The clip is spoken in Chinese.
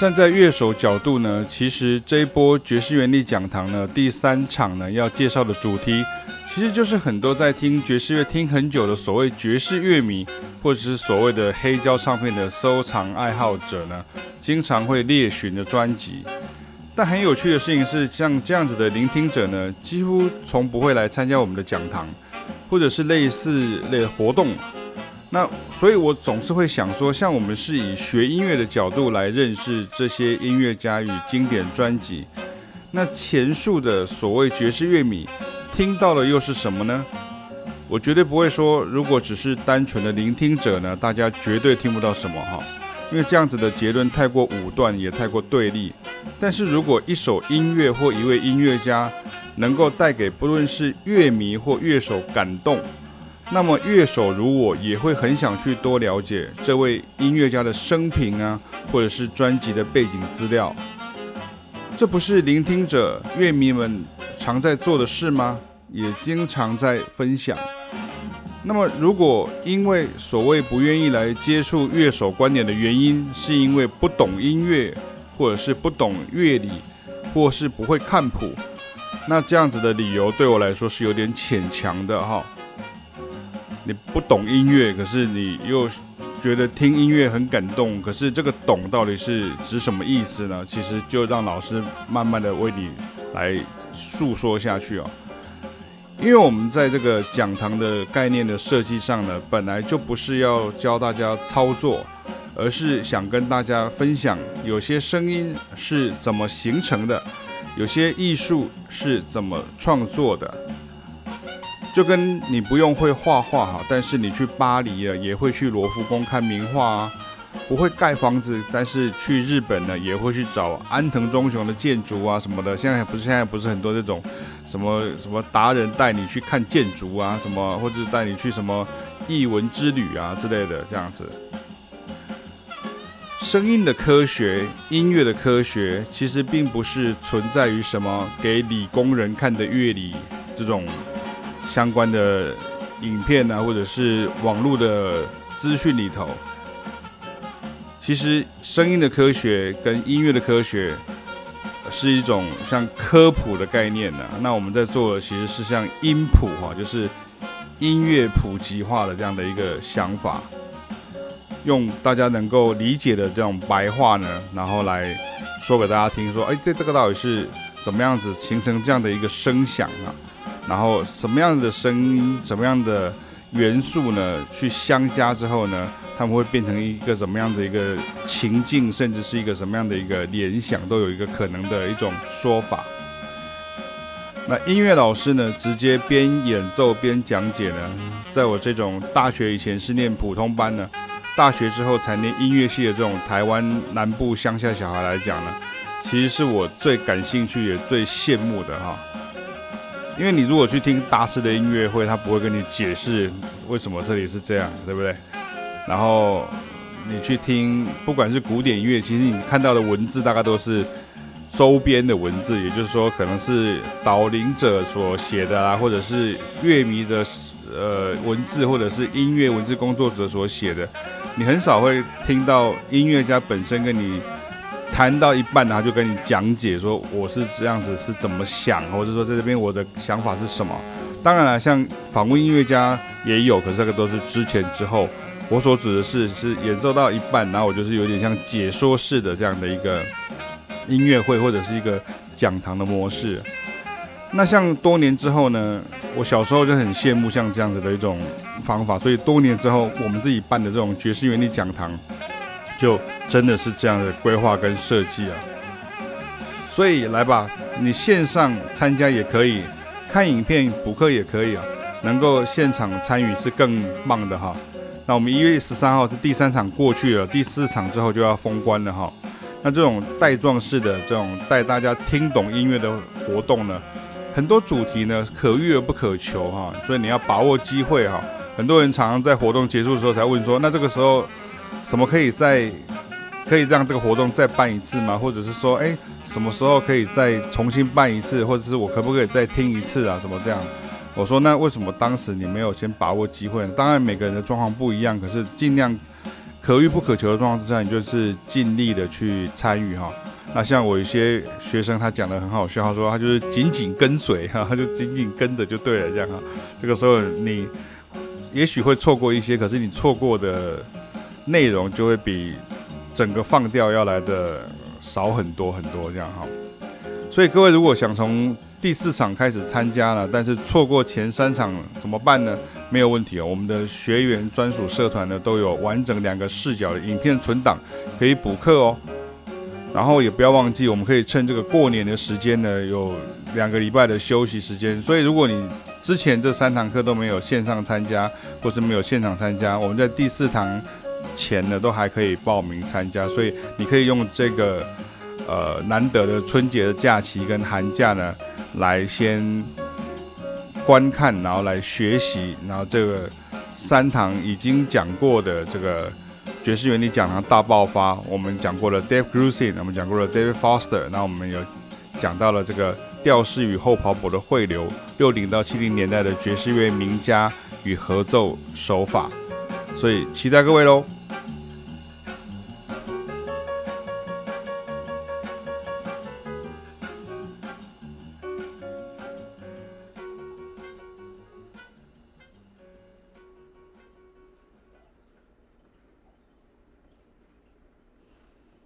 站在乐手角度呢，其实这一波爵士原力讲堂呢，第三场呢要介绍的主题，其实就是很多在听爵士乐听很久的所谓爵士乐迷，或者是所谓的黑胶唱片的收藏爱好者呢，经常会猎寻的专辑。但很有趣的事情是，像这样子的聆听者呢，几乎从不会来参加我们的讲堂，或者是类似类的活动。那所以，我总是会想说，像我们是以学音乐的角度来认识这些音乐家与经典专辑，那前述的所谓爵士乐迷听到的又是什么呢？我绝对不会说，如果只是单纯的聆听者呢，大家绝对听不到什么哈，因为这样子的结论太过武断，也太过对立。但是如果一首音乐或一位音乐家能够带给不论是乐迷或乐手感动，那么乐手如我也会很想去多了解这位音乐家的生平啊，或者是专辑的背景资料。这不是聆听者乐迷们常在做的事吗？也经常在分享。那么，如果因为所谓不愿意来接触乐手观点的原因，是因为不懂音乐，或者是不懂乐理，或是不会看谱，那这样子的理由对我来说是有点牵强的哈。你不懂音乐，可是你又觉得听音乐很感动，可是这个“懂”到底是指什么意思呢？其实就让老师慢慢的为你来诉说下去哦。因为我们在这个讲堂的概念的设计上呢，本来就不是要教大家操作，而是想跟大家分享有些声音是怎么形成的，有些艺术是怎么创作的。就跟你不用会画画哈，但是你去巴黎啊，也会去罗浮宫看名画啊；不会盖房子，但是去日本呢，也会去找安藤忠雄的建筑啊什么的。现在不是现在不是很多这种什么什么达人带你去看建筑啊什么，或者带你去什么艺文之旅啊之类的这样子。声音的科学，音乐的科学，其实并不是存在于什么给理工人看的乐理这种。相关的影片啊，或者是网络的资讯里头，其实声音的科学跟音乐的科学是一种像科普的概念呢、那我们在做的其实是像音谱哈，就是音乐普及化的这样的一个想法，用大家能够理解的这种白话呢，然后来说给大家听，说，哎，这这个到底是怎么样子形成这样的一个声响啊？然后什么样的声音，什么样的元素呢？去相加之后呢，他们会变成一个什么样的一个情境，甚至是一个什么样的一个联想，都有一个可能的一种说法。那音乐老师呢，直接边演奏边讲解呢，在我这种大学以前是念普通班呢，大学之后才念音乐系的这种台湾南部乡下小孩来讲呢，其实是我最感兴趣也最羡慕的哈。因为你如果去听大师的音乐会，他不会跟你解释为什么这里是这样，对不对？然后你去听，不管是古典音乐，其实你看到的文字大概都是周边的文字，也就是说，可能是导聆者所写的啊，或者是乐迷的呃文字，或者是音乐文字工作者所写的，你很少会听到音乐家本身跟你。谈到一半，然后就跟你讲解说我是这样子是怎么想，或者说在这边我的想法是什么。当然了，像访问音乐家也有，可是这个都是之前之后。我所指的是是演奏到一半，然后我就是有点像解说式的这样的一个音乐会，或者是一个讲堂的模式。那像多年之后呢，我小时候就很羡慕像这样子的一种方法，所以多年之后我们自己办的这种爵士原力讲堂。就真的是这样的规划跟设计啊，所以来吧，你线上参加也可以，看影片补课也可以啊，能够现场参与是更棒的哈。那我们一月十三号是第三场过去了，第四场之后就要封关了哈。那这种带状式的这种带大家听懂音乐的活动呢，很多主题呢可遇而不可求哈，所以你要把握机会哈。很多人常常在活动结束的时候才问说，那这个时候。什么可以再可以让这个活动再办一次吗？或者是说，哎，什么时候可以再重新办一次？或者是我可不可以再听一次啊？什么这样？我说，那为什么当时你没有先把握机会呢？当然每个人的状况不一样，可是尽量可遇不可求的状况之下，你就是尽力的去参与哈。那像我一些学生，他讲的很好笑，他说他就是紧紧跟随哈，他就紧紧跟着就对了这样哈。这个时候你也许会错过一些，可是你错过的内容就会比整个放掉要来的少很多很多这样哈。所以各位如果想从第四场开始参加了，但是错过前三场怎么办呢？没有问题哦，我们的学员专属社团呢都有完整两个视角的影片存档，可以补课哦。然后也不要忘记，我们可以趁这个过年的时间呢，有两个礼拜的休息时间。所以如果你之前这三堂课都没有线上参加，或是没有现场参加，我们在第四堂前呢都还可以报名参加。所以你可以用这个呃难得的春节的假期跟寒假呢，来先。观看，然后来学习，然后这个三堂已经讲过的这个爵士原理讲堂大爆发，我们讲过了 Dave Grusin，我们讲过了 David Foster，那我们有讲到了这个调式与后跑步的汇流，六零到七零年代的爵士乐名家与合奏手法，所以期待各位喽。